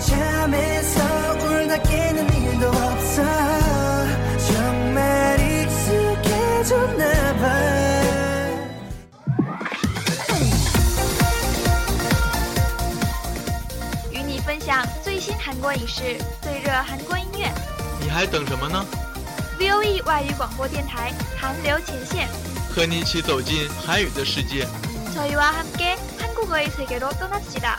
잠에서 울다 깨는 일도 없어 정말 익숙해졌나 봐 与你分享最新韩国影视、最热韩国音乐。你还等什么呢？ V O E 外语广播电台韩流前线，和你一起走进韩语的世界。 저희와 함께 한국어의 세계로 떠납시다.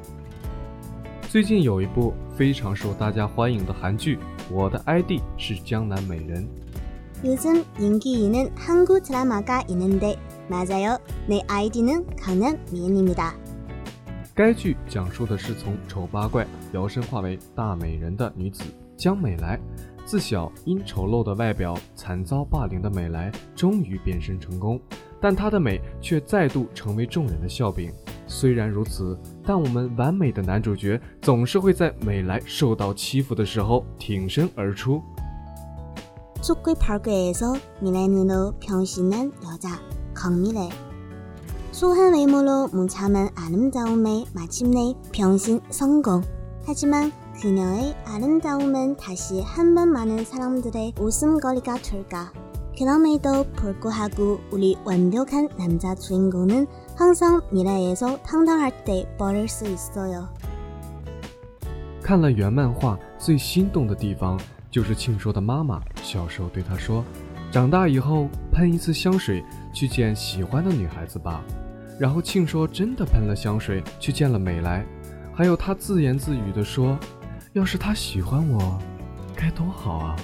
最近有一部非常受大家欢迎的韩剧，我的 ID 是江南美人。 요즘 인기 있는 한국 드라마가 있는데 맞아요. 내 아이디는 강남 미인입니다. 该剧讲述的是从丑八怪摇身化为大美人的女子江美来，自小因丑陋的外表惨遭霸凌的美来，终于变身成功，但她的美却再度成为众人的笑柄。 虽然如此，但我们完美的男主角总是会在美来受到欺负的时候挺身而出。 축구 발교에서 미래는으로 변신한 여자 강미래. 소한 외모로 무참한 아름다움에 마침내 변신 성공. 하지만 그녀의 아름다움은 다시 한 번 많은 사람들의 웃음거리가 될까? 그럼에도 불구하고 우리 완벽한 남자 주인공은 항상 미래에서 당당할 때 버릴 수 있어요. 看了原漫画，最心动的地方就是庆说的妈妈小时候对他说：“长大以后喷一次香水去见喜欢的女孩子吧。”然后庆说真的喷了香水去见了美来，还有他自言自语地说：“要是他喜欢我，该多好啊！”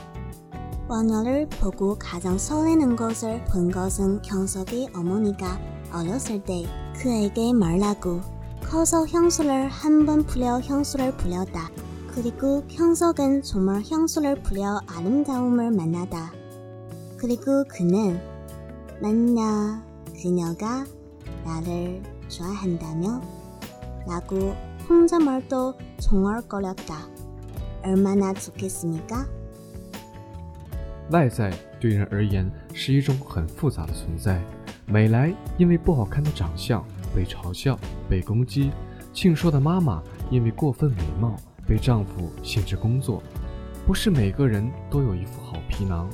원녀를 보고 가장 설레는 것을 본 것은 경석의 어머니가 어렸을 때 그에게 말라고 커서 향수를 한 번 뿌려 향수를 뿌렸다. 그리고 형석은 정말 향수를 뿌려 아름다움을 만나다. 그리고 그는 만나 그녀가 나를 좋아한다며 라고 혼자 말도 중얼거렸다. 얼마나 좋겠습니까? 外在对人而言是一种很复杂的存在。美来因为不好看的长相被嘲笑、被攻击；庆硕的妈妈因为过分美貌被丈夫限制工作。不是每个人都有一副好皮囊，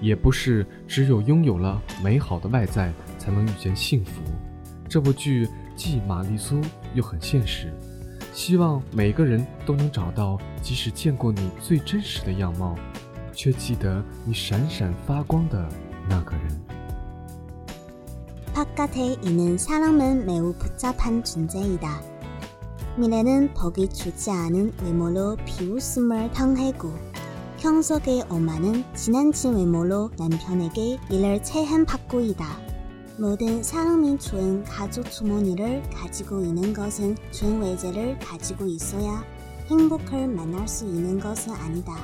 也不是只有拥有了美好的外在才能遇见幸福。这部剧既玛丽苏又很现实，希望每个人都能找到，即使见过你最真实的样貌。却记得你闪闪发光的那个人。 바깥에 있는 사람은 매우 복잡한 존재이다. 미래는 보기 좋지 않은 외모로 비웃음을 당하고 형석의 엄마는 지난친 외모로 남편에게 일을 체한받고 있다. 모든 사람이 좋은 가족 주머니를 가지고 있는 것은 좋은 외제를 가지고 있어야 행복을 만날 수 있는 것은 아니다.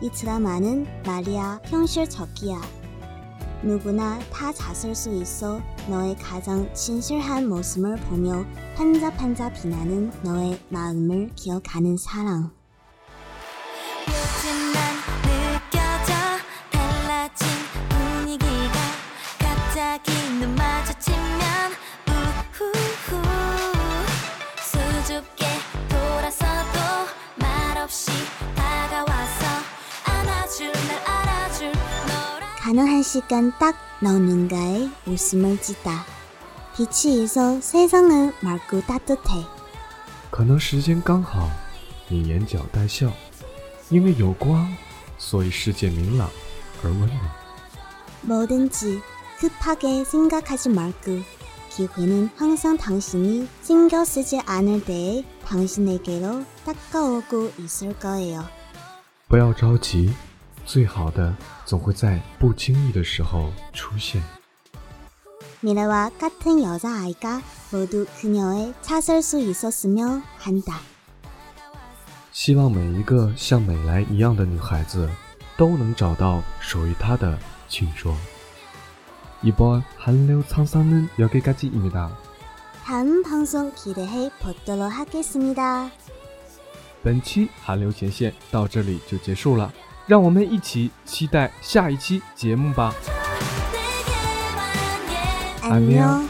이 드라마는 말이야 현실적이야. 누구나 다 잤을 수 있어 너의 가장 진실한 모습을 보며 판자판자 빛나는 너의 마음을 기억하는 사랑. 느껴져 달라진 분위기가 갑자기 눈마 너라 가능한 시간 딱 너 눈가에 웃음을 짓다. 빛이 있어 세상은 맑고 따뜻해. 可能时间刚好，你眼角带笑，因为有光，所以世界明朗而温暖。 뭐든지 급하게 생각하지 말고 기회는 항상 당신이 신경 쓰지 않을 때에 당신에게로 다가오고 있을 거예요. 不要着急， 最好的总会在不经意的时候出现。 미래와 같은 여자아이가 모두 그녀의 찾을 수 있었으면 한다. 希望每一个像美莱一样的女孩子都能找到属于她的庆说。 이번 한류 창사는 여기까지입니다. 다음 방송 기대해 보도록 하겠습니다. 本期韩流前线到这里就结束了， 让我们一起期待下一期节目吧。안 녕.